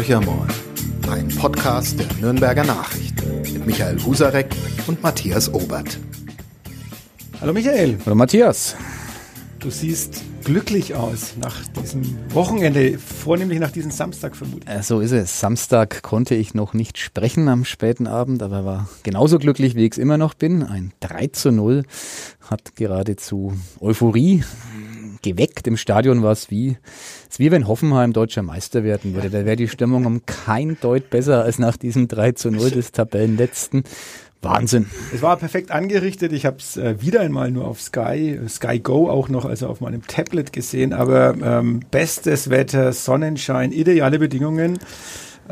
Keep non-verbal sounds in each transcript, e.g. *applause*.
Horchermoin, ein Podcast der Nürnberger Nachrichten mit Michael Husarek und Matthias Obert. Hallo Michael. Hallo Matthias. Du siehst glücklich aus nach diesem Wochenende, vornehmlich nach diesem Samstag vermutlich. Äh, so ist es. Samstag konnte ich noch nicht sprechen am späten Abend, aber war genauso glücklich, wie ich es immer noch bin. Ein 3 zu 0 hat geradezu Euphorie geweckt. Im Stadion war es wie, es wie wenn Hoffenheim deutscher Meister werden würde. Da wäre die Stimmung um kein Deut besser als nach diesem 3 zu 0 des Tabellenletzten. Wahnsinn. Es war perfekt angerichtet. Ich habe es äh, wieder einmal nur auf Sky, Sky Go auch noch, also auf meinem Tablet gesehen. Aber ähm, bestes Wetter, Sonnenschein, ideale Bedingungen.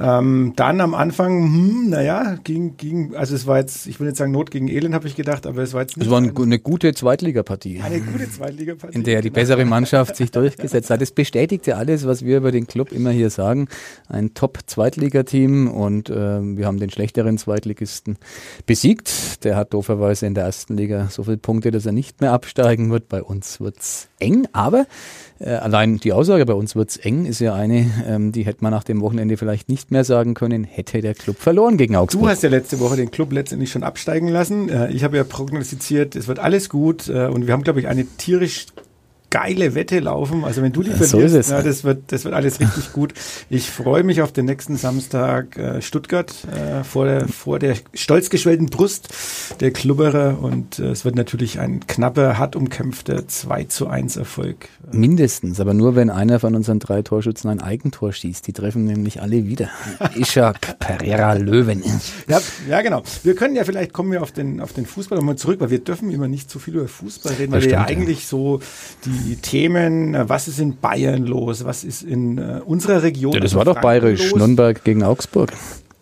Ähm, dann am Anfang, hm, naja, ging, ging, also es war jetzt, ich will nicht sagen Not gegen Elend, habe ich gedacht, aber es war jetzt nicht. Es war eine, eine gute Zweitligapartie. Eine gute Zweitligapartie. In der die bessere Mannschaft sich durchgesetzt hat. Es bestätigt ja alles, was wir über den Club immer hier sagen. Ein Top-Zweitligateam und äh, wir haben den schlechteren Zweitligisten besiegt. Der hat dooferweise in der ersten Liga so viele Punkte, dass er nicht mehr absteigen wird. Bei uns wird's eng, aber äh, allein die Aussage, bei uns wird's eng, ist ja eine, ähm, die hätte man nach dem Wochenende vielleicht nicht mehr sagen können, hätte der Club verloren gegen Augsburg. Du hast ja letzte Woche den Club letztendlich schon absteigen lassen. Äh, ich habe ja prognostiziert, es wird alles gut äh, und wir haben, glaube ich, eine tierisch geile Wette laufen. Also wenn du die verlierst, so ja, das wird, das wird alles richtig *laughs* gut. Ich freue mich auf den nächsten Samstag äh, Stuttgart äh, vor der vor der stolz geschwellten Brust der Klubberer und äh, es wird natürlich ein knapper, hart umkämpfter 2 zu 1 Erfolg. Mindestens, aber nur wenn einer von unseren drei Torschützen ein Eigentor schießt. Die treffen nämlich alle wieder. *laughs* Ishak, Pereira, Löwen. Ja, ja, genau. Wir können ja vielleicht kommen wir auf den auf den Fußball nochmal zurück, weil wir dürfen immer nicht zu viel über Fußball reden, weil das wir stimmt, ja eigentlich so die die Themen, äh, was ist in Bayern los, was ist in äh, unserer Region. Ja, das war doch bayerisch, los? Nürnberg gegen Augsburg.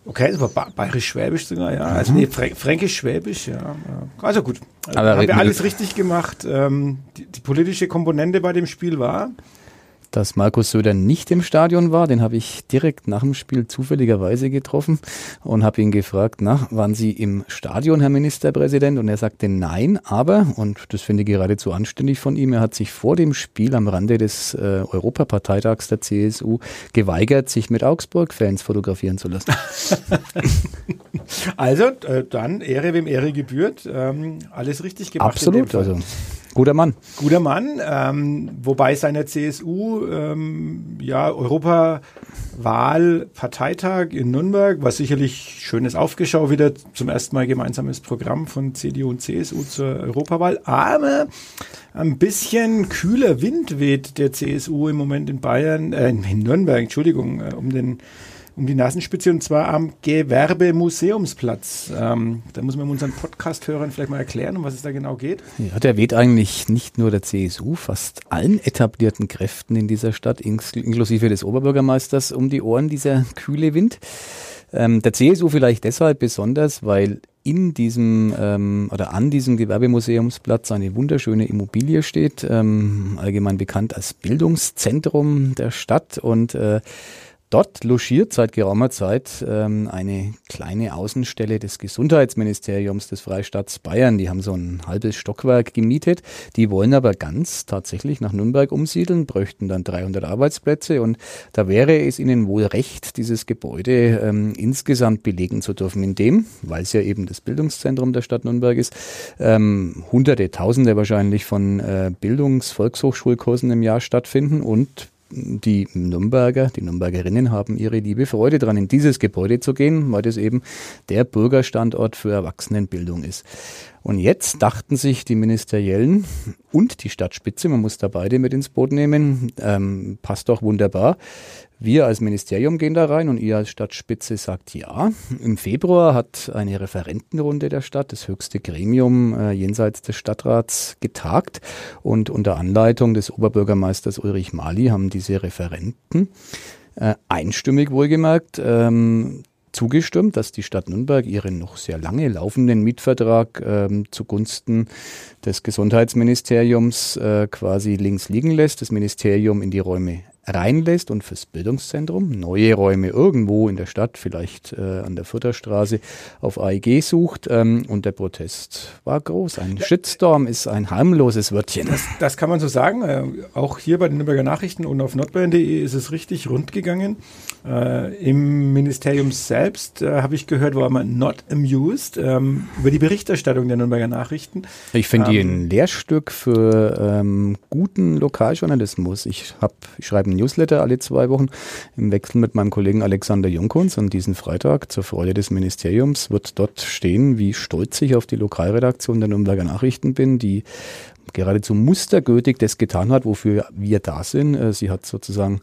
Okay, das war ba bayerisch-schwäbisch sogar, ja. Also nee, frä fränkisch-schwäbisch, ja. Also gut. Also haben wir alles richtig gemacht. Ähm, die, die politische Komponente bei dem Spiel war, dass Markus Söder nicht im Stadion war. Den habe ich direkt nach dem Spiel zufälligerweise getroffen und habe ihn gefragt, na, waren Sie im Stadion, Herr Ministerpräsident? Und er sagte nein, aber, und das finde ich geradezu anständig von ihm, er hat sich vor dem Spiel am Rande des äh, Europaparteitags der CSU geweigert, sich mit Augsburg-Fans fotografieren zu lassen. *laughs* also, äh, dann Ehre, wem Ehre gebührt. Ähm, alles richtig gemacht. Absolut, also Guter Mann. Guter Mann, ähm, wobei seiner CSU ähm, ja Europawahl-Parteitag in Nürnberg war sicherlich schönes Aufgeschau wieder zum ersten Mal gemeinsames Programm von CDU und CSU zur Europawahl, aber ein bisschen kühler Wind weht der CSU im Moment in Bayern, äh, in Nürnberg, Entschuldigung, äh, um den um die Nasenspitze und zwar am Gewerbemuseumsplatz. Ähm, da muss man unseren Podcast-Hörern vielleicht mal erklären, um was es da genau geht. Ja, der weht eigentlich nicht nur der CSU, fast allen etablierten Kräften in dieser Stadt, inklusive des Oberbürgermeisters, um die Ohren dieser kühle Wind. Ähm, der CSU vielleicht deshalb besonders, weil in diesem ähm, oder an diesem Gewerbemuseumsplatz eine wunderschöne Immobilie steht, ähm, allgemein bekannt als Bildungszentrum der Stadt und äh, Dort logiert seit geraumer Zeit ähm, eine kleine Außenstelle des Gesundheitsministeriums des Freistaats Bayern. Die haben so ein halbes Stockwerk gemietet. Die wollen aber ganz tatsächlich nach Nürnberg umsiedeln, bräuchten dann 300 Arbeitsplätze und da wäre es ihnen wohl recht, dieses Gebäude ähm, insgesamt belegen zu dürfen, indem, weil es ja eben das Bildungszentrum der Stadt Nürnberg ist, ähm, Hunderte, Tausende wahrscheinlich von äh, Bildungs-Volkshochschulkursen im Jahr stattfinden und die Nürnberger, die Nürnbergerinnen haben ihre liebe Freude daran, in dieses Gebäude zu gehen, weil das eben der Bürgerstandort für Erwachsenenbildung ist. Und jetzt dachten sich die Ministeriellen und die Stadtspitze, man muss da beide mit ins Boot nehmen, ähm, passt doch wunderbar. Wir als Ministerium gehen da rein und ihr als Stadtspitze sagt ja. Im Februar hat eine Referentenrunde der Stadt, das höchste Gremium äh, jenseits des Stadtrats, getagt und unter Anleitung des Oberbürgermeisters Ulrich Mali haben diese Referenten äh, einstimmig wohlgemerkt ähm, zugestimmt, dass die Stadt Nürnberg ihren noch sehr lange laufenden Mietvertrag ähm, zugunsten des Gesundheitsministeriums äh, quasi links liegen lässt, das Ministerium in die Räume reinlässt und fürs Bildungszentrum neue Räume irgendwo in der Stadt, vielleicht äh, an der Futterstraße auf AEG sucht. Ähm, und der Protest war groß. Ein Shitstorm ist ein harmloses Wörtchen. Das, das kann man so sagen. Äh, auch hier bei den Nürnberger Nachrichten und auf nordbayern.de ist es richtig rund gegangen. Äh, Im Ministerium selbst äh, habe ich gehört, war man not amused ähm, über die Berichterstattung der Nürnberger Nachrichten. Ich finde ähm, die ein Lehrstück für ähm, guten Lokaljournalismus. Ich, hab, ich schreibe Newsletter alle zwei Wochen im Wechsel mit meinem Kollegen Alexander Junkunz und diesen Freitag zur Freude des Ministeriums wird dort stehen, wie stolz ich auf die Lokalredaktion der Nürnberger Nachrichten bin, die geradezu mustergültig das getan hat, wofür wir da sind. Äh, sie hat sozusagen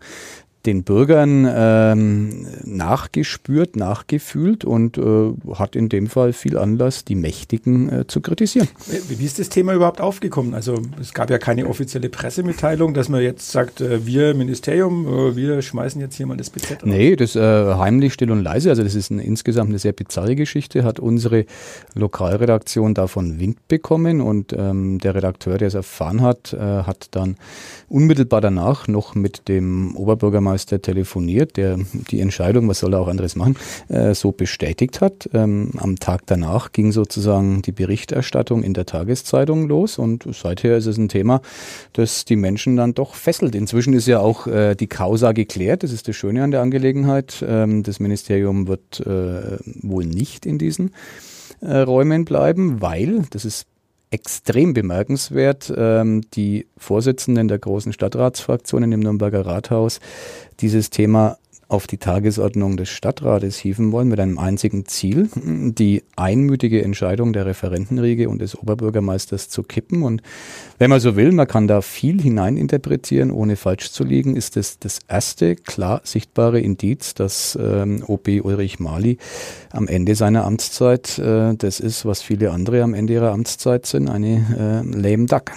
den Bürgern ähm, nachgespürt, nachgefühlt und äh, hat in dem Fall viel Anlass, die Mächtigen äh, zu kritisieren. Wie ist das Thema überhaupt aufgekommen? Also es gab ja keine offizielle Pressemitteilung, dass man jetzt sagt, äh, wir Ministerium, äh, wir schmeißen jetzt hier mal das BZ auf. Nee, das äh, heimlich, still und leise, also das ist ein, insgesamt eine sehr bizarre Geschichte, hat unsere Lokalredaktion davon Wind bekommen und ähm, der Redakteur, der es erfahren hat, äh, hat dann unmittelbar danach noch mit dem Oberbürgermeister telefoniert, der die Entscheidung, was soll er auch anderes machen, äh, so bestätigt hat. Ähm, am Tag danach ging sozusagen die Berichterstattung in der Tageszeitung los und seither ist es ein Thema, das die Menschen dann doch fesselt. Inzwischen ist ja auch äh, die Causa geklärt, das ist das Schöne an der Angelegenheit. Ähm, das Ministerium wird äh, wohl nicht in diesen äh, Räumen bleiben, weil, das ist extrem bemerkenswert. Ähm, die Vorsitzenden der großen Stadtratsfraktionen im Nürnberger Rathaus dieses Thema auf die Tagesordnung des Stadtrates hieven wollen, mit einem einzigen Ziel, *clears throat* die einmütige Entscheidung der Referentenriege und des Oberbürgermeisters zu kippen. Und wenn man so will, man kann da viel hineininterpretieren, ohne falsch zu liegen, ist es das erste klar sichtbare Indiz, dass ähm, OB Ulrich Mali am Ende seiner Amtszeit äh, das ist, was viele andere am Ende ihrer Amtszeit sind, eine äh, lame duck.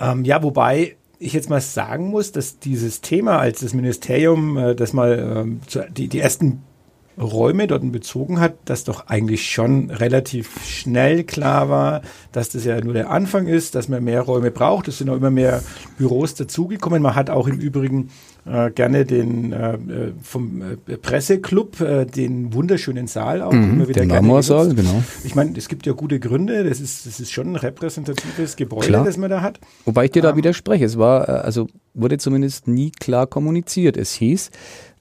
Ähm, ja, wobei ich jetzt mal sagen muss, dass dieses Thema, als das Ministerium äh, das mal äh, zu, die, die ersten Räume dort bezogen hat, dass doch eigentlich schon relativ schnell klar war, dass das ja nur der Anfang ist, dass man mehr Räume braucht. Es sind auch immer mehr Büros dazugekommen. Man hat auch im Übrigen äh, gerne den äh, äh vom äh, Presseclub, äh, den wunderschönen Saal auch mhm, immer wieder den Marmorsaal, genau. Ich meine, es gibt ja gute Gründe. Das ist, das ist schon ein repräsentatives Gebäude, klar. das man da hat. Wobei ich dir da ähm, widerspreche. Es war, also wurde zumindest nie klar kommuniziert. Es hieß,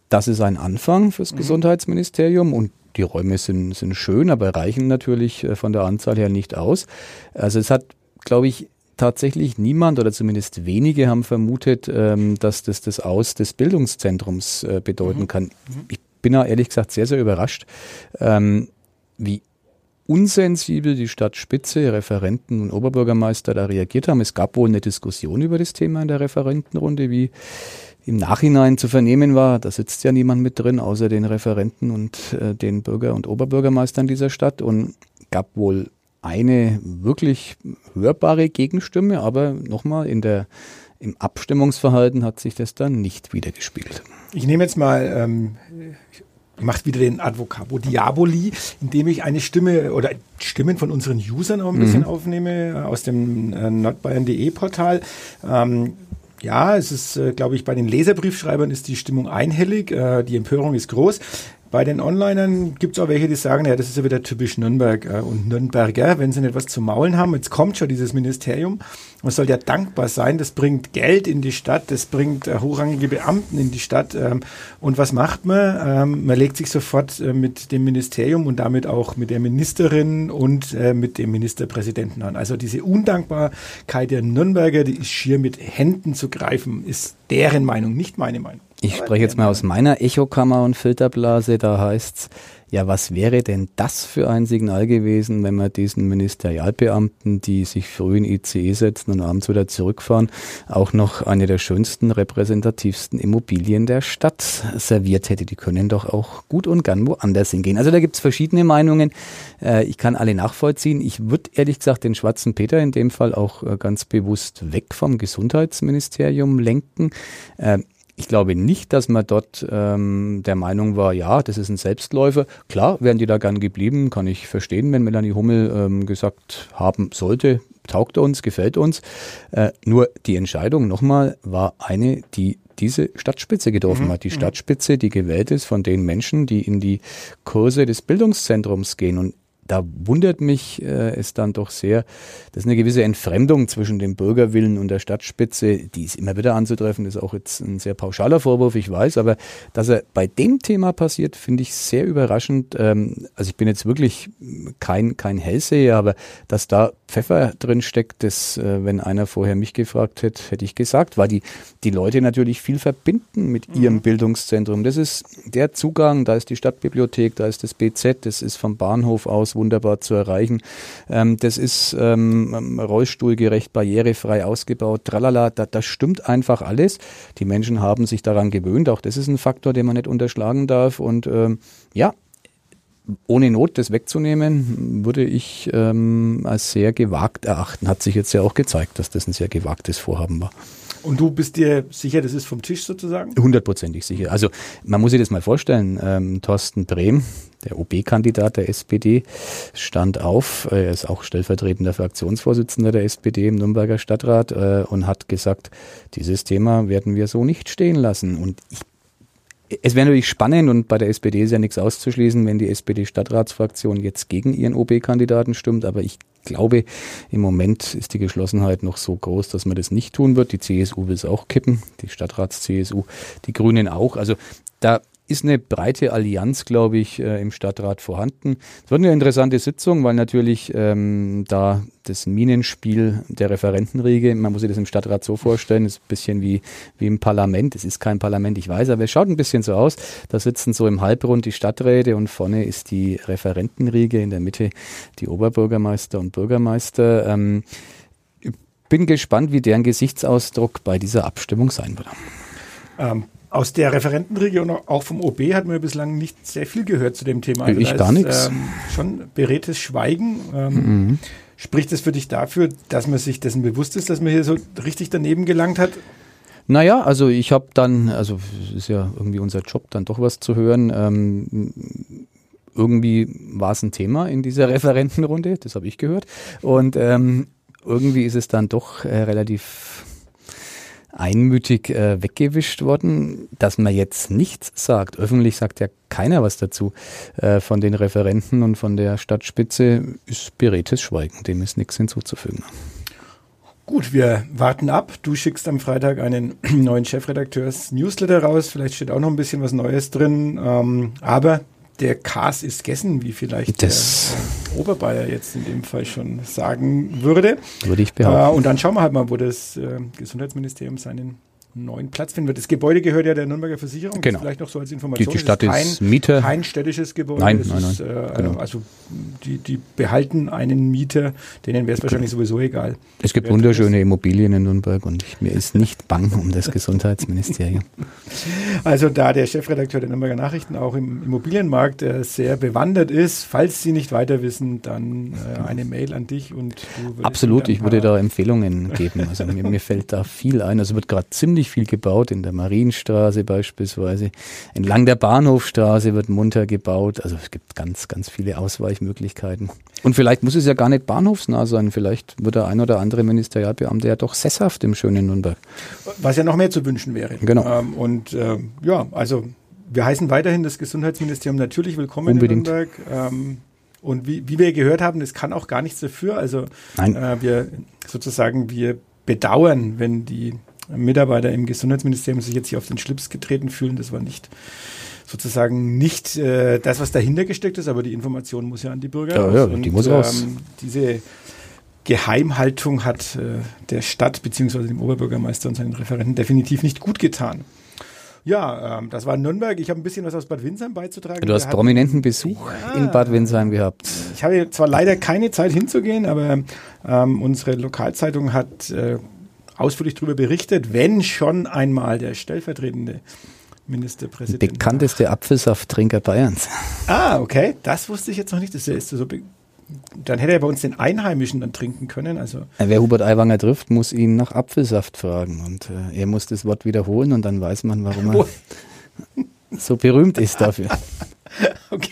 das ist ein Anfang fürs mhm. Gesundheitsministerium und die Räume sind, sind schön, aber reichen natürlich äh, von der Anzahl her nicht aus. Also es hat, glaube ich, tatsächlich niemand oder zumindest wenige haben vermutet, ähm, dass das das Aus des Bildungszentrums äh, bedeuten mhm. kann. Mhm. Ich bin da ehrlich gesagt sehr, sehr überrascht, ähm, wie unsensibel die Stadtspitze, Referenten und Oberbürgermeister da reagiert haben. Es gab wohl eine Diskussion über das Thema in der Referentenrunde, wie im Nachhinein zu vernehmen war, da sitzt ja niemand mit drin, außer den Referenten und äh, den Bürger- und Oberbürgermeistern dieser Stadt und gab wohl eine wirklich hörbare Gegenstimme, aber nochmal in der im Abstimmungsverhalten hat sich das dann nicht wiedergespielt. Ich nehme jetzt mal, ähm, macht wieder den Advocabo Diaboli, indem ich eine Stimme oder Stimmen von unseren Usern auch ein bisschen mhm. aufnehme aus dem äh, nordbayern.de Portal. Ähm, ja, es ist, äh, glaube ich, bei den Leserbriefschreibern ist die Stimmung einhellig, äh, die Empörung ist groß. Bei den Onlinern gibt es auch welche, die sagen, ja, das ist ja wieder typisch Nürnberg äh, und Nürnberger, wenn sie nicht was zu maulen haben. Jetzt kommt schon dieses Ministerium. Man soll ja dankbar sein. Das bringt Geld in die Stadt, das bringt äh, hochrangige Beamten in die Stadt. Ähm, und was macht man? Ähm, man legt sich sofort äh, mit dem Ministerium und damit auch mit der Ministerin und äh, mit dem Ministerpräsidenten an. Also diese Undankbarkeit der Nürnberger, die ist schier mit Händen zu greifen, ist deren Meinung, nicht meine Meinung. Ich spreche jetzt mal aus meiner Echokammer und Filterblase. Da heißt's, ja, was wäre denn das für ein Signal gewesen, wenn man diesen Ministerialbeamten, die sich früh in ICE setzen und abends wieder zurückfahren, auch noch eine der schönsten, repräsentativsten Immobilien der Stadt serviert hätte? Die können doch auch gut und gern woanders hingehen. Also da gibt's verschiedene Meinungen. Äh, ich kann alle nachvollziehen. Ich würde ehrlich gesagt den schwarzen Peter in dem Fall auch äh, ganz bewusst weg vom Gesundheitsministerium lenken. Ich glaube nicht, dass man dort ähm, der Meinung war, ja, das ist ein Selbstläufer. Klar, wären die da gern geblieben, kann ich verstehen, wenn Melanie Hummel ähm, gesagt haben sollte, taugt uns, gefällt uns. Äh, nur die Entscheidung nochmal war eine, die diese Stadtspitze getroffen mhm. hat. Die mhm. Stadtspitze, die gewählt ist von den Menschen, die in die Kurse des Bildungszentrums gehen. Und da wundert mich äh, es dann doch sehr, dass eine gewisse Entfremdung zwischen dem Bürgerwillen und der Stadtspitze, die ist immer wieder anzutreffen, ist auch jetzt ein sehr pauschaler Vorwurf, ich weiß, aber dass er bei dem Thema passiert, finde ich sehr überraschend. Ähm, also ich bin jetzt wirklich kein, kein Hellseher, aber dass da Pfeffer drin steckt, das, äh, wenn einer vorher mich gefragt hätte, hätte ich gesagt, weil die, die Leute natürlich viel verbinden mit ihrem mhm. Bildungszentrum. Das ist der Zugang, da ist die Stadtbibliothek, da ist das BZ, das ist vom Bahnhof aus wunderbar zu erreichen. Ähm, das ist ähm, rollstuhlgerecht, barrierefrei ausgebaut, tralala, da, das stimmt einfach alles. Die Menschen haben sich daran gewöhnt, auch das ist ein Faktor, den man nicht unterschlagen darf. Und ähm, ja, ohne Not das wegzunehmen, würde ich ähm, als sehr gewagt erachten. Hat sich jetzt ja auch gezeigt, dass das ein sehr gewagtes Vorhaben war. Und du bist dir sicher, das ist vom Tisch sozusagen? Hundertprozentig sicher. Also man muss sich das mal vorstellen. Ähm, Thorsten Brehm, der OB-Kandidat der SPD, stand auf. Er ist auch stellvertretender Fraktionsvorsitzender der SPD im Nürnberger Stadtrat äh, und hat gesagt, dieses Thema werden wir so nicht stehen lassen. Und ich es wäre natürlich spannend und bei der SPD ist ja nichts auszuschließen, wenn die SPD-Stadtratsfraktion jetzt gegen ihren OB-Kandidaten stimmt. Aber ich glaube, im Moment ist die Geschlossenheit noch so groß, dass man das nicht tun wird. Die CSU will es auch kippen, die Stadtrats-CSU, die Grünen auch. Also da ist eine breite Allianz, glaube ich, äh, im Stadtrat vorhanden. Es wird eine interessante Sitzung, weil natürlich ähm, da das Minenspiel der Referentenriege, man muss sich das im Stadtrat so vorstellen, ist ein bisschen wie, wie im Parlament. Es ist kein Parlament, ich weiß, aber es schaut ein bisschen so aus. Da sitzen so im Halbrund die Stadträte und vorne ist die Referentenriege, in der Mitte die Oberbürgermeister und Bürgermeister. Ähm, bin gespannt, wie deren Gesichtsausdruck bei dieser Abstimmung sein wird. Ähm, aus der Referentenregion, auch vom OB, hat man bislang nicht sehr viel gehört zu dem Thema. Also ich gar nichts. Ähm, schon beredtes Schweigen. Ähm, mhm. Spricht das für dich dafür, dass man sich dessen bewusst ist, dass man hier so richtig daneben gelangt hat? Naja, also ich habe dann, also es ist ja irgendwie unser Job, dann doch was zu hören. Ähm, irgendwie war es ein Thema in dieser *laughs* Referentenrunde, das habe ich gehört. Und ähm, irgendwie ist es dann doch äh, relativ einmütig äh, weggewischt worden, dass man jetzt nichts sagt. Öffentlich sagt ja keiner was dazu. Äh, von den Referenten und von der Stadtspitze ist beredtes Schweigen. Dem ist nichts hinzuzufügen. Gut, wir warten ab. Du schickst am Freitag einen *clears throat* neuen Chefredakteurs-Newsletter raus. Vielleicht steht auch noch ein bisschen was Neues drin. Ähm, aber der Kas ist gegessen, wie vielleicht das der Oberbayer jetzt in dem Fall schon sagen würde. Würde ich behaupten. Äh, und dann schauen wir halt mal, wo das äh, Gesundheitsministerium seinen neuen Platz finden wird. Das Gebäude gehört ja der Nürnberger Versicherung. Genau. vielleicht noch so als Information. Die, die Stadt ist, kein, ist Mieter. Kein städtisches Gebäude. Nein, nein, nein. Ist, äh, genau. Also die, die behalten einen Mieter, denen wäre es wahrscheinlich sowieso egal. Es gibt wunderschöne Immobilien in Nürnberg und mir ist nicht bang um das Gesundheitsministerium. *laughs* Also da der Chefredakteur der Nürnberger Nachrichten auch im Immobilienmarkt äh, sehr bewandert ist, falls Sie nicht weiter wissen, dann äh, eine Mail an dich und du Absolut, ich würde da Empfehlungen geben. Also mir, mir fällt da viel ein. Also wird gerade ziemlich viel gebaut in der Marienstraße beispielsweise. Entlang der Bahnhofstraße wird munter gebaut. Also es gibt ganz, ganz viele Ausweichmöglichkeiten. Und vielleicht muss es ja gar nicht bahnhofsnah sein. Vielleicht wird der ein oder andere Ministerialbeamte ja doch sesshaft im schönen Nürnberg. Was ja noch mehr zu wünschen wäre. Genau. Ähm, und äh, ja, also wir heißen weiterhin das Gesundheitsministerium natürlich willkommen Unbedingt. in Nürnberg. Ähm, und wie, wie wir gehört haben, es kann auch gar nichts dafür. Also äh, wir sozusagen, wir bedauern, wenn die Mitarbeiter im Gesundheitsministerium sich jetzt hier auf den Schlips getreten fühlen. Das war nicht sozusagen nicht äh, das, was dahinter gesteckt ist, aber die Information muss ja an die Bürger ja, raus. Ja, die muss raus. Ähm, diese Geheimhaltung hat äh, der Stadt bzw. dem Oberbürgermeister und seinen Referenten definitiv nicht gut getan. Ja, ähm, das war Nürnberg. Ich habe ein bisschen was aus Bad Windsheim beizutragen. Du hast Wir prominenten Besuch ja, in Bad Windsheim gehabt. Ich habe zwar leider keine Zeit hinzugehen, aber ähm, unsere Lokalzeitung hat äh, ausführlich darüber berichtet, wenn schon einmal der stellvertretende Ministerpräsident. Bekannteste Apfelsafttrinker Bayerns. Ah, okay. Das wusste ich jetzt noch nicht. Das ist so dann hätte er bei uns den Einheimischen dann trinken können. Also Wer Hubert Aiwanger trifft, muss ihn nach Apfelsaft fragen. Und äh, er muss das Wort wiederholen und dann weiß man, warum er so berühmt ist dafür. *laughs* *laughs* okay.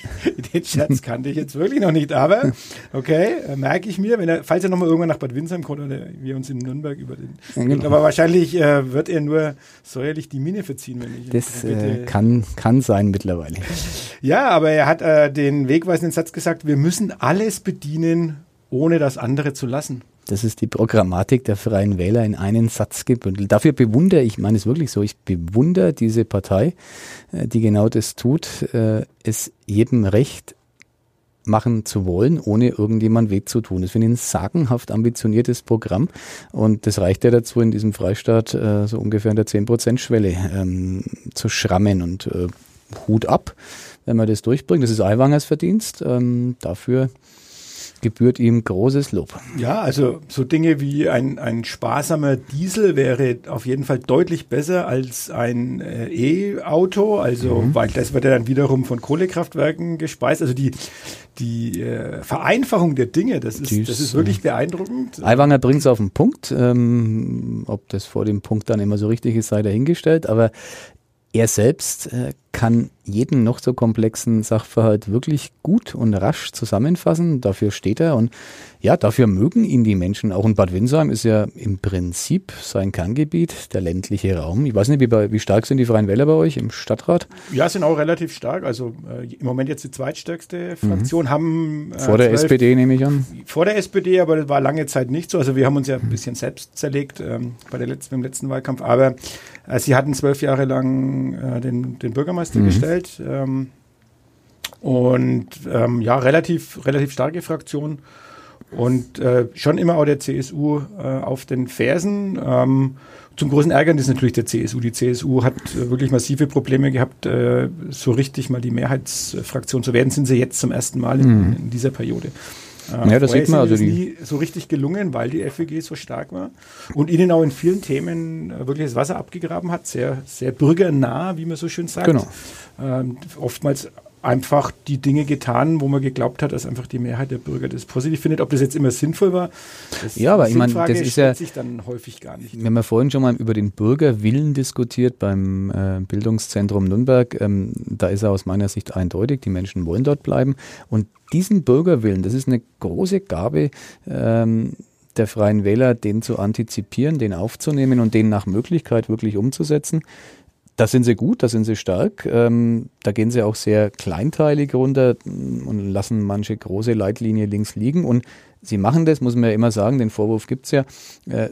Den Scherz kannte ich jetzt wirklich noch nicht, aber okay, äh, merke ich mir, wenn er, falls er nochmal irgendwann nach Bad Windsheim kommt oder wir uns in Nürnberg über den. Ja, genau. Aber wahrscheinlich äh, wird er nur säuerlich die Mine verziehen, wenn ich. Das äh, kann, kann sein mittlerweile. Ja, aber er hat äh, den wegweisenden Satz gesagt, wir müssen alles bedienen, ohne das andere zu lassen. Das ist die Programmatik der Freien Wähler in einen Satz gebündelt. Dafür bewundere ich, meine es wirklich so, ich bewundere diese Partei, äh, die genau das tut, äh, es jedem Recht machen zu wollen, ohne irgendjemand weh zu tun. Das finde ich ein sagenhaft ambitioniertes Programm und das reicht ja dazu, in diesem Freistaat äh, so ungefähr an der 10%-Schwelle ähm, zu schrammen und Hut ab, wenn man das durchbringt. Das ist Aiwangers Verdienst. Ähm, dafür gebührt ihm großes Lob. Ja, also so Dinge wie ein, ein sparsamer Diesel wäre auf jeden Fall deutlich besser als ein äh, E-Auto, also mhm. weil das wird ja dann wiederum von Kohlekraftwerken gespeist. Also die, die äh, Vereinfachung der Dinge, das ist, Dies, das ist wirklich beeindruckend. Aiwanger bringt es auf den Punkt. Ähm, ob das vor dem Punkt dann immer so richtig ist, sei dahingestellt. Aber er selbst äh, kann jeden noch so komplexen Sachverhalt wirklich gut und rasch zusammenfassen. Dafür steht er und ja, dafür mögen ihn die Menschen. Auch in Bad Windsheim ist ja im Prinzip sein Kerngebiet, der ländliche Raum. Ich weiß nicht, wie, bei, wie stark sind die Freien Wähler bei euch im Stadtrat? Ja, sind auch relativ stark. Also äh, im Moment jetzt die zweitstärkste Fraktion mhm. haben. Äh, vor der 12, SPD nehme ich an. Vor der SPD, aber das war lange Zeit nicht so. Also wir haben uns ja ein bisschen selbst zerlegt ähm, bei der letzten, beim letzten Wahlkampf. Aber äh, sie hatten zwölf Jahre lang äh, den, den Bürgermeister mhm. gestellt. Ähm, und ähm, ja, relativ, relativ starke Fraktion und äh, schon immer auch der CSU äh, auf den Fersen. Ähm, zum großen Ärgernis natürlich der CSU. Die CSU hat äh, wirklich massive Probleme gehabt, äh, so richtig mal die Mehrheitsfraktion zu werden. Sind sie jetzt zum ersten Mal in, mhm. in dieser Periode. Äh, ja, das sieht man. Also ist nie so richtig gelungen, weil die FWG so stark war und ihnen auch in vielen Themen äh, wirklich das Wasser abgegraben hat. Sehr, sehr bürgernah, wie man so schön sagt. Genau. Ähm, oftmals einfach die Dinge getan, wo man geglaubt hat, dass einfach die Mehrheit der Bürger das positiv findet. Ob das jetzt immer sinnvoll war, das ja, aber ich meine, das ist ja sich dann häufig gar nicht. Wir haben ja vorhin schon mal über den Bürgerwillen diskutiert beim äh, Bildungszentrum Nürnberg. Ähm, da ist er aus meiner Sicht eindeutig. Die Menschen wollen dort bleiben und diesen Bürgerwillen, das ist eine große Gabe. Ähm, der Freien Wähler, den zu antizipieren, den aufzunehmen und den nach Möglichkeit wirklich umzusetzen. Da sind sie gut, da sind sie stark. Ähm, da gehen sie auch sehr kleinteilig runter und lassen manche große Leitlinie links liegen. Und sie machen das, muss man ja immer sagen, den Vorwurf gibt's ja, äh,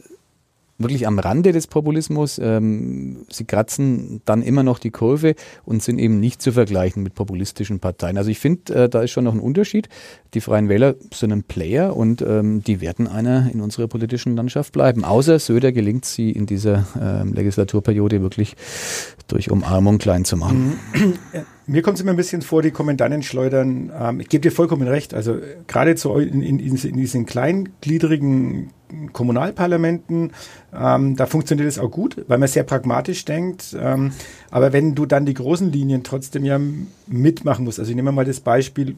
wirklich am Rande des Populismus. Ähm, sie kratzen dann immer noch die Kurve und sind eben nicht zu vergleichen mit populistischen Parteien. Also ich finde, äh, da ist schon noch ein Unterschied. Die Freien Wähler sind ein Player und ähm, die werden einer in unserer politischen Landschaft bleiben. Außer Söder gelingt sie in dieser ähm, Legislaturperiode wirklich durch Umarmung klein zu machen. Mir kommt es immer ein bisschen vor, die Kommandanten schleudern. Ähm, ich gebe dir vollkommen recht. Also gerade zu, in, in, in diesen kleingliedrigen Kommunalparlamenten, ähm, da funktioniert es auch gut, weil man sehr pragmatisch denkt. Ähm, aber wenn du dann die großen Linien trotzdem ja mitmachen musst, also ich nehme mal das Beispiel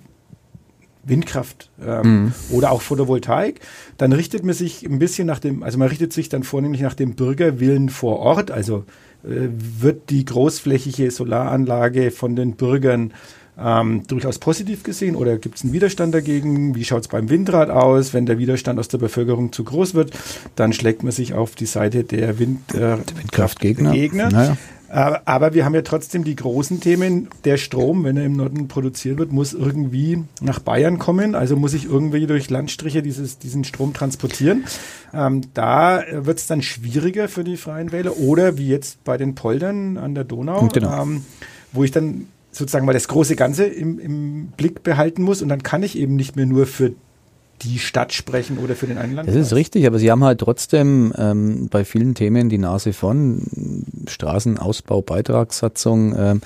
Windkraft ähm, mhm. oder auch Photovoltaik, dann richtet man sich ein bisschen nach dem, also man richtet sich dann vornehmlich nach dem Bürgerwillen vor Ort. Also äh, wird die großflächige Solaranlage von den Bürgern ähm, durchaus positiv gesehen oder gibt es einen Widerstand dagegen? Wie schaut es beim Windrad aus? Wenn der Widerstand aus der Bevölkerung zu groß wird, dann schlägt man sich auf die Seite der Wind, äh, Windkraftgegner. Gegner. Aber, aber wir haben ja trotzdem die großen Themen. Der Strom, wenn er im Norden produziert wird, muss irgendwie nach Bayern kommen. Also muss ich irgendwie durch Landstriche dieses, diesen Strom transportieren. Ähm, da wird es dann schwieriger für die Freien Wähler. Oder wie jetzt bei den Poldern an der Donau, genau. ähm, wo ich dann sozusagen mal das große Ganze im, im Blick behalten muss. Und dann kann ich eben nicht mehr nur für die Stadt sprechen oder für den einen Landkreis. Das ist richtig, aber Sie haben halt trotzdem ähm, bei vielen Themen die Nase von Straßenausbau, Beitragssatzung. Ähm,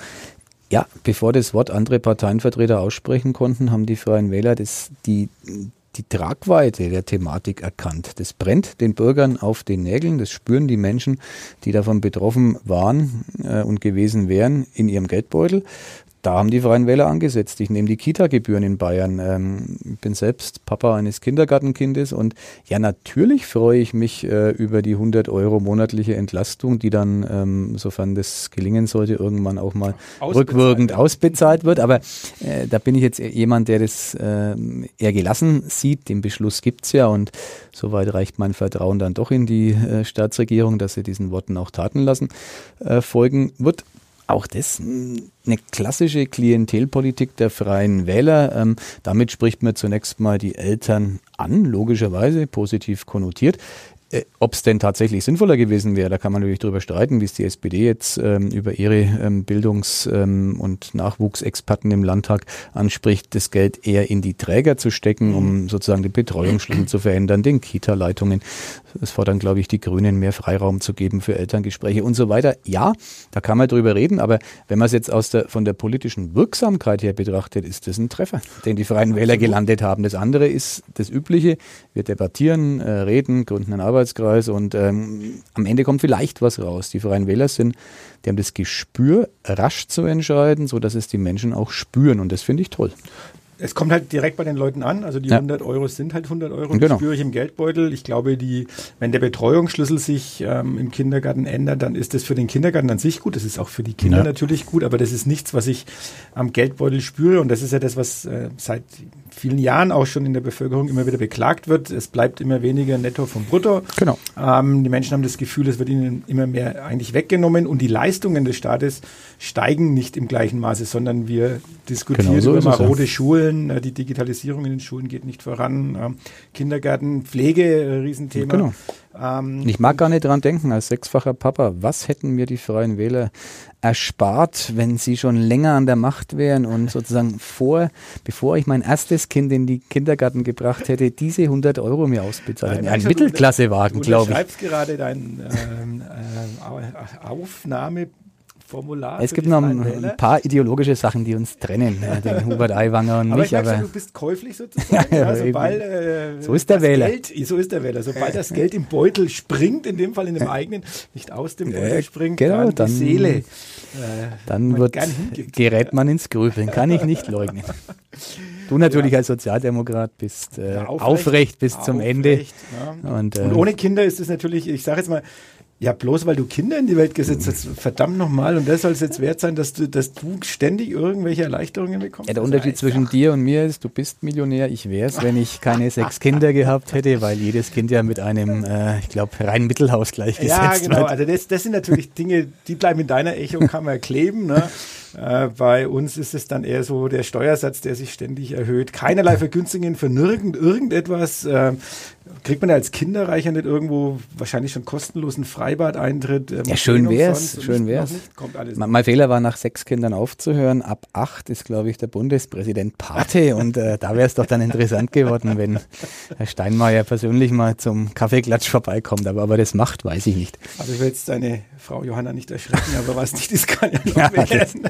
ja, bevor das Wort andere Parteienvertreter aussprechen konnten, haben die Freien Wähler das, die, die Tragweite der Thematik erkannt. Das brennt den Bürgern auf den Nägeln, das spüren die Menschen, die davon betroffen waren äh, und gewesen wären in ihrem Geldbeutel. Da haben die Freien Wähler angesetzt. Ich nehme die Kita-Gebühren in Bayern. Ähm, ich bin selbst Papa eines Kindergartenkindes und ja, natürlich freue ich mich äh, über die 100 Euro monatliche Entlastung, die dann, ähm, sofern das gelingen sollte, irgendwann auch mal rückwirkend ausbezahlt wird. Aber äh, da bin ich jetzt jemand, der das äh, eher gelassen sieht. Den Beschluss gibt's ja und soweit reicht mein Vertrauen dann doch in die äh, Staatsregierung, dass sie diesen Worten auch Taten lassen äh, folgen wird auch das eine klassische Klientelpolitik der Freien Wähler. Ähm, damit spricht man zunächst mal die Eltern an, logischerweise positiv konnotiert. Äh, Ob es denn tatsächlich sinnvoller gewesen wäre, da kann man natürlich drüber streiten, wie es die SPD jetzt ähm, über ihre ähm, Bildungs- ähm, und Nachwuchsexperten im Landtag anspricht, das Geld eher in die Träger zu stecken, um mhm. sozusagen den Betreuungsschlüssel zu verändern, den Kita-Leitungen. Es fordern, glaube ich, die Grünen mehr Freiraum zu geben für Elterngespräche und so weiter. Ja, da kann man drüber reden, aber wenn man es jetzt aus der, von der politischen Wirksamkeit her betrachtet, ist das ein Treffer, den die Freien Wähler gelandet haben. Das andere ist das Übliche. Wir debattieren, äh, reden, gründen einen Arbeitskreis und ähm, am Ende kommt vielleicht was raus. Die Freien Wähler sind, die haben das Gespür, rasch zu entscheiden, so dass es die Menschen auch spüren und das finde ich toll es kommt halt direkt bei den Leuten an. Also die ja. 100 Euro sind halt 100 Euro. Genau. spüre ich im Geldbeutel. Ich glaube, die, wenn der Betreuungsschlüssel sich ähm, im Kindergarten ändert, dann ist das für den Kindergarten an sich gut. Das ist auch für die Kinder ja. natürlich gut, aber das ist nichts, was ich am Geldbeutel spüre. Und das ist ja das, was äh, seit vielen Jahren auch schon in der Bevölkerung immer wieder beklagt wird. Es bleibt immer weniger netto vom Brutto. Genau. Ähm, die Menschen haben das Gefühl, es wird ihnen immer mehr eigentlich weggenommen und die Leistungen des Staates steigen nicht im gleichen Maße, sondern wir diskutieren genau so über marode ja. Schulen. Äh, die Digitalisierung in den Schulen geht nicht voran. Ähm, Kindergarten, Pflege, äh, Riesenthema. Genau. Ähm, ich mag gar nicht dran denken, als sechsfacher Papa, was hätten mir die Freien Wähler erspart, wenn sie schon länger an der Macht wären und sozusagen vor, bevor ich mein erstes Kind in die Kindergarten gebracht hätte, diese 100 Euro mir ausbezahlt hätten. Ein Mittelklassewagen, glaube ich. Du schreibst gerade dein ähm, äh, Aufnahme Formular. Es gibt noch ein, paar ideologische Sachen, die uns trennen, *laughs* äh, den Hubert Aiwanger und aber mich. aber du bist käuflich sozusagen. *laughs* ja, ja, sobald, äh, so ist der Wähler. Geld, so ist der Wähler. Sobald *laughs* das Geld im Beutel springt, in dem Fall in dem eigenen, nicht aus dem Beutel springt, genau, dann, die Seele. Äh, dann wird, gerät man ins Grübeln, kann ich nicht leugnen. Du natürlich ja. als Sozialdemokrat bist äh, aufrecht, aufrecht, bis aufrecht, zum Ende. Ja. Und, äh, und ohne Kinder ist es natürlich, ich sage jetzt mal, ja, bloß weil du Kinder in die Welt gesetzt hast, verdammt nochmal, und das soll es jetzt wert sein, dass du, dass du ständig irgendwelche Erleichterungen bekommst? Ja, der Unterschied zwischen dir und mir ist, du bist Millionär, ich wäre es, wenn ich keine sechs Kinder gehabt hätte, weil jedes Kind ja mit einem, äh, ich glaube, reinen Mittelhaus gleichgesetzt wird. Ja, genau, wird. also das, das sind natürlich Dinge, die bleiben in deiner Echokammer kleben, ne? Äh, bei uns ist es dann eher so der Steuersatz, der sich ständig erhöht. Keinerlei Vergünstigungen für nirgend irgendetwas. Äh, kriegt man als Kinderreicher nicht irgendwo wahrscheinlich schon kostenlosen Freibad-Eintritt? Äh, ja, schön wär's, schön wär's. Mein Fehler war, nach sechs Kindern aufzuhören. Ab acht ist, glaube ich, der Bundespräsident Pate *laughs* und äh, da wäre es doch dann interessant geworden, wenn Herr Steinmeier persönlich mal zum Kaffeeklatsch vorbeikommt. Aber, aber das macht, weiß ich nicht. Also ich will jetzt deine Frau Johanna nicht erschrecken, aber was nicht ist, kann ja noch ja, werden. *laughs*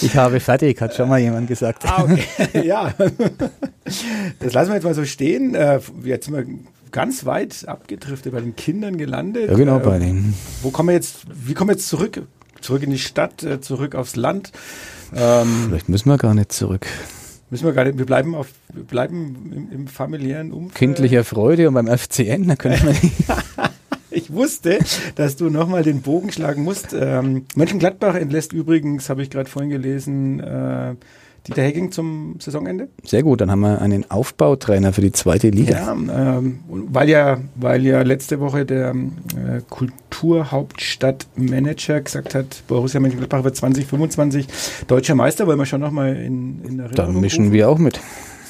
Ich habe fertig, hat schon mal jemand gesagt. Ah, okay. ja, das lassen wir jetzt mal so stehen. Äh, jetzt sind wir ganz weit abgedriftet bei den Kindern gelandet. Ja, genau, bei äh, denen. Wo kommen wir jetzt, wie kommen wir jetzt zurück? Zurück in die Stadt, äh, zurück aufs Land? Ähm, Vielleicht müssen wir gar nicht zurück. Müssen wir gar nicht, wir bleiben auf, wir bleiben im, im familiären Umfeld. Kindlicher Freude und beim FCN, da können wir nicht. *laughs* ich wusste, dass du nochmal den Bogen schlagen musst. Ähm, Mönchengladbach entlässt übrigens, habe ich gerade vorhin gelesen, äh, Dieter Hecking zum Saisonende. Sehr gut, dann haben wir einen Aufbautrainer für die zweite Liga. Ja, ähm, weil ja, weil ja letzte Woche der äh, Kulturhauptstadtmanager gesagt hat, Borussia Mönchengladbach wird 2025 deutscher Meister, wollen wir schon nochmal in, in Erinnerung Da mischen rufen. wir auch mit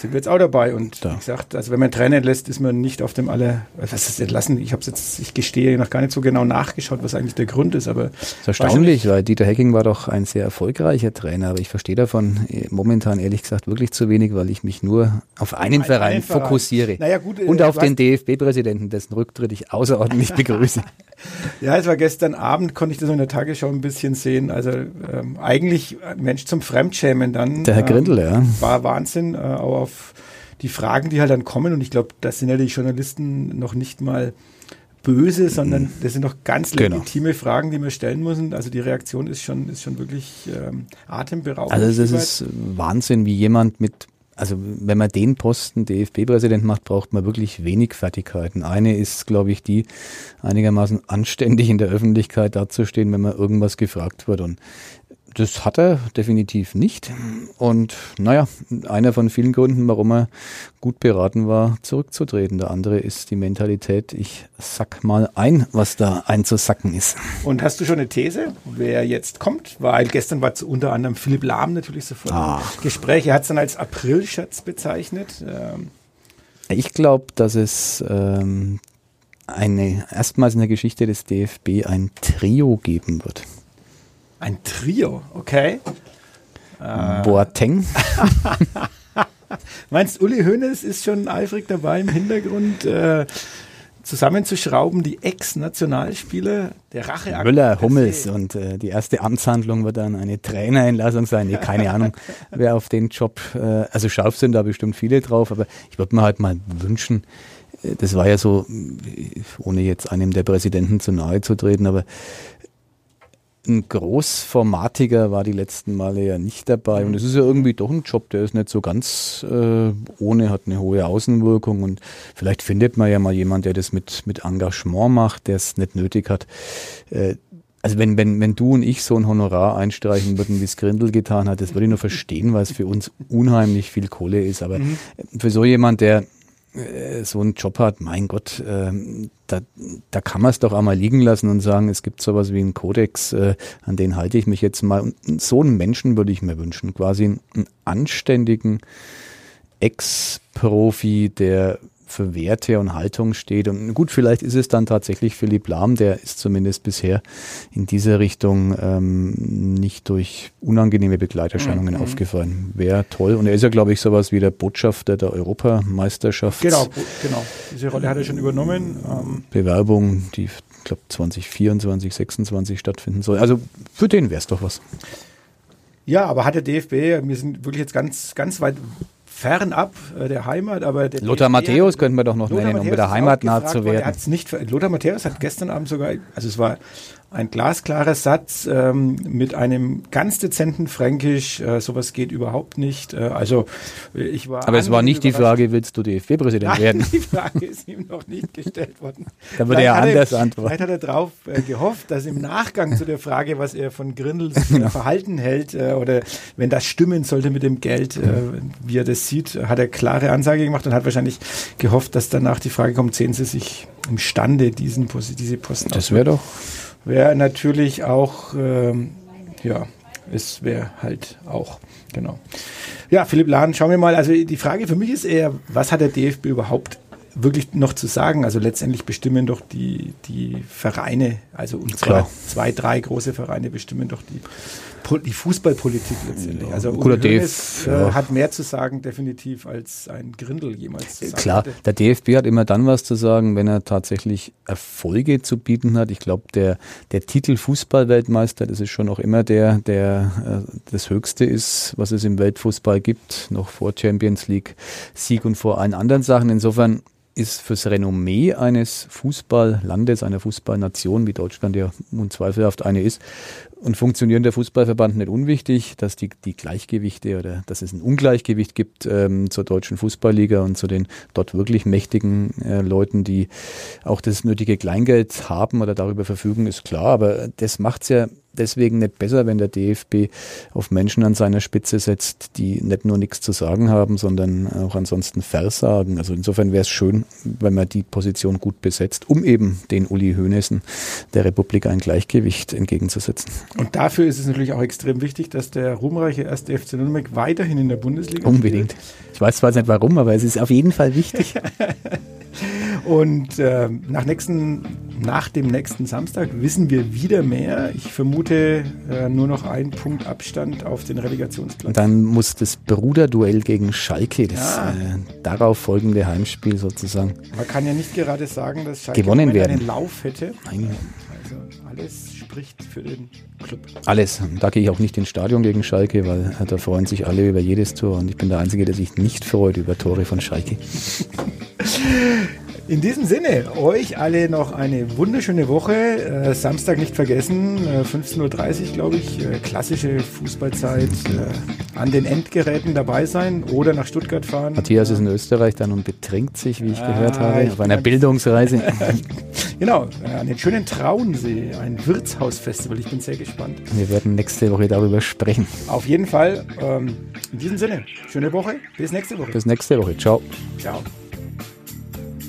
sind wir jetzt auch dabei. Und da. wie gesagt, also wenn man Tränen lässt, ist man nicht auf dem aller, was ist entlassen? Ich habe jetzt, ich gestehe, noch gar nicht so genau nachgeschaut, was eigentlich der Grund ist. Aber das ist erstaunlich, weil Dieter Hecking war doch ein sehr erfolgreicher Trainer, aber ich verstehe davon äh, momentan ehrlich gesagt wirklich zu wenig, weil ich mich nur auf einen, Verein, einen Verein fokussiere. Naja, gut, und äh, auf den DFB-Präsidenten, dessen Rücktritt ich außerordentlich *laughs* begrüße. Ja, es war gestern Abend, konnte ich das in der Tagesschau ein bisschen sehen. Also ähm, eigentlich Mensch zum Fremdschämen dann. Der Herr Grindel, ähm, ja. War Wahnsinn, äh, auch auf die Fragen, die halt dann kommen. Und ich glaube, das sind ja die Journalisten noch nicht mal böse, sondern mhm. das sind doch ganz genau. legitime genau. Fragen, die wir stellen müssen. Also die Reaktion ist schon, ist schon wirklich ähm, atemberaubend. Also das ist Wahnsinn, wie jemand mit also wenn man den Posten DFB-Präsident macht, braucht man wirklich wenig Fertigkeiten. Eine ist, glaube ich, die einigermaßen anständig in der Öffentlichkeit dazustehen, wenn man irgendwas gefragt wird. Und das hat er definitiv nicht. Und naja, einer von vielen Gründen, warum er gut beraten war, zurückzutreten. Der andere ist die Mentalität, ich sack mal ein, was da einzusacken ist. Und hast du schon eine These, wer jetzt kommt? Weil gestern war unter anderem Philipp Lahm natürlich sofort ah. im Gespräch. Er hat es dann als Aprilschatz bezeichnet. Ähm. Ich glaube, dass es ähm, eine erstmals in der Geschichte des DFB ein Trio geben wird. Ein Trio, okay. Äh. Boateng. *laughs* Meinst Uli Hoeneß ist schon eifrig dabei im Hintergrund äh, zusammenzuschrauben, die Ex-Nationalspieler der Rache. Müller, Hummels und äh, die erste Amtshandlung wird dann eine Trainerentlassung sein. Nee, keine Ahnung, *laughs* wer auf den Job, äh, also scharf sind da bestimmt viele drauf, aber ich würde mir halt mal wünschen, äh, das war ja so, ohne jetzt einem der Präsidenten zu nahe zu treten, aber ein Großformatiger war die letzten Male ja nicht dabei. Und es ist ja irgendwie doch ein Job, der ist nicht so ganz äh, ohne, hat eine hohe Außenwirkung. Und vielleicht findet man ja mal jemand, der das mit, mit Engagement macht, der es nicht nötig hat. Äh, also wenn, wenn, wenn du und ich so ein Honorar einstreichen würden, wie es Grindel getan hat, das würde ich nur verstehen, weil es für uns unheimlich viel Kohle ist. Aber mhm. für so jemand, der äh, so einen Job hat, mein Gott, äh, da, da kann man es doch einmal liegen lassen und sagen, es gibt sowas wie einen Kodex, äh, an den halte ich mich jetzt mal. Und so einen Menschen würde ich mir wünschen, quasi einen anständigen Ex-Profi, der für Werte und Haltung steht. Und gut, vielleicht ist es dann tatsächlich Philipp Lahm, der ist zumindest bisher in dieser Richtung ähm, nicht durch unangenehme Begleiterscheinungen mhm. aufgefallen. Wäre toll. Und er ist ja, glaube ich, sowas wie der Botschafter der Europameisterschaft. Genau, genau. Diese Rolle hat er schon übernommen. Ähm. Bewerbung, die ich glaube 2024, 2026 stattfinden soll. Also für den wäre es doch was. Ja, aber hat der DFB, wir sind wirklich jetzt ganz, ganz weit fernab äh, der Heimat, aber der Lothar Matthäus könnten wir doch noch Lothar nennen, um wieder heimatnah zu werden. Nicht, Lothar Matthäus hat gestern Abend sogar, also es war ein glasklarer Satz ähm, mit einem ganz dezenten Fränkisch. Äh, sowas geht überhaupt nicht. Äh, also äh, ich war. Aber es war nicht die Frage, willst du DFB-Präsident werden? Die Frage ist ihm noch nicht gestellt worden. *laughs* Da würde er anders antworten. Vielleicht hat er darauf äh, gehofft, dass im Nachgang zu der Frage, was er von Grindels genau. Verhalten hält äh, oder wenn das stimmen sollte mit dem Geld, äh, wie er das sieht, hat er klare Ansage gemacht und hat wahrscheinlich gehofft, dass danach die Frage kommt, sehen Sie sich imstande, diesen, diese Posten Das wäre doch wäre natürlich auch, ähm, ja, es wäre halt auch, genau. Ja, Philipp Lahn, schauen wir mal. Also die Frage für mich ist eher, was hat der DFB überhaupt wirklich noch zu sagen? Also letztendlich bestimmen doch die, die Vereine, also zwar zwei, drei große Vereine bestimmen doch die die Fußballpolitik letztendlich. Ja, also Uli Hoeneß, äh, hat mehr zu sagen definitiv als ein Grindel jemals zu sagen Klar, hatte. der DFB hat immer dann was zu sagen, wenn er tatsächlich Erfolge zu bieten hat. Ich glaube, der, der Titel Fußballweltmeister, das ist schon auch immer der, der äh, das Höchste ist, was es im Weltfußball gibt, noch vor Champions League Sieg und vor allen anderen Sachen. Insofern ist fürs Renommee eines Fußballlandes, einer Fußballnation, wie Deutschland ja unzweifelhaft eine ist, und funktionierender Fußballverband nicht unwichtig, dass die, die Gleichgewichte oder dass es ein Ungleichgewicht gibt ähm, zur deutschen Fußballliga und zu den dort wirklich mächtigen äh, Leuten, die auch das nötige Kleingeld haben oder darüber verfügen, ist klar. Aber das macht's ja deswegen nicht besser, wenn der DFB auf Menschen an seiner Spitze setzt, die nicht nur nichts zu sagen haben, sondern auch ansonsten versagen. Also insofern wäre es schön, wenn man die Position gut besetzt, um eben den Uli Hoeneßen der Republik ein Gleichgewicht entgegenzusetzen. Und dafür ist es natürlich auch extrem wichtig, dass der ruhmreiche erste FC Nürnberg weiterhin in der Bundesliga Unbedingt. Spielt. Ich weiß zwar nicht warum, aber es ist auf jeden Fall wichtig. *laughs* Und äh, nach, nächsten, nach dem nächsten Samstag wissen wir wieder mehr. Ich vermute äh, nur noch ein Punkt Abstand auf den Relegationsplatz. Dann muss das Bruderduell gegen Schalke, das ja. äh, darauf folgende Heimspiel sozusagen. Man kann ja nicht gerade sagen, dass Schalke gewonnen werden. einen Lauf hätte. Nein. Also alles spricht für den Club. Alles. Da gehe ich auch nicht ins Stadion gegen Schalke, weil da freuen sich alle über jedes Tor und ich bin der Einzige, der sich nicht freut über Tore von Schalke. *laughs* In diesem Sinne, euch alle noch eine wunderschöne Woche. Äh, Samstag nicht vergessen, äh, 15.30 Uhr, glaube ich, äh, klassische Fußballzeit. Äh, an den Endgeräten dabei sein oder nach Stuttgart fahren. Matthias ist in Österreich dann und betrinkt sich, wie ich ah, gehört habe, auf einer Bildungsreise. *laughs* genau, äh, an den schönen Traunsee, ein Wirtshausfestival. Ich bin sehr gespannt. Wir werden nächste Woche darüber sprechen. Auf jeden Fall. Ähm, in diesem Sinne, schöne Woche. Bis nächste Woche. Bis nächste Woche. Ciao. Ciao.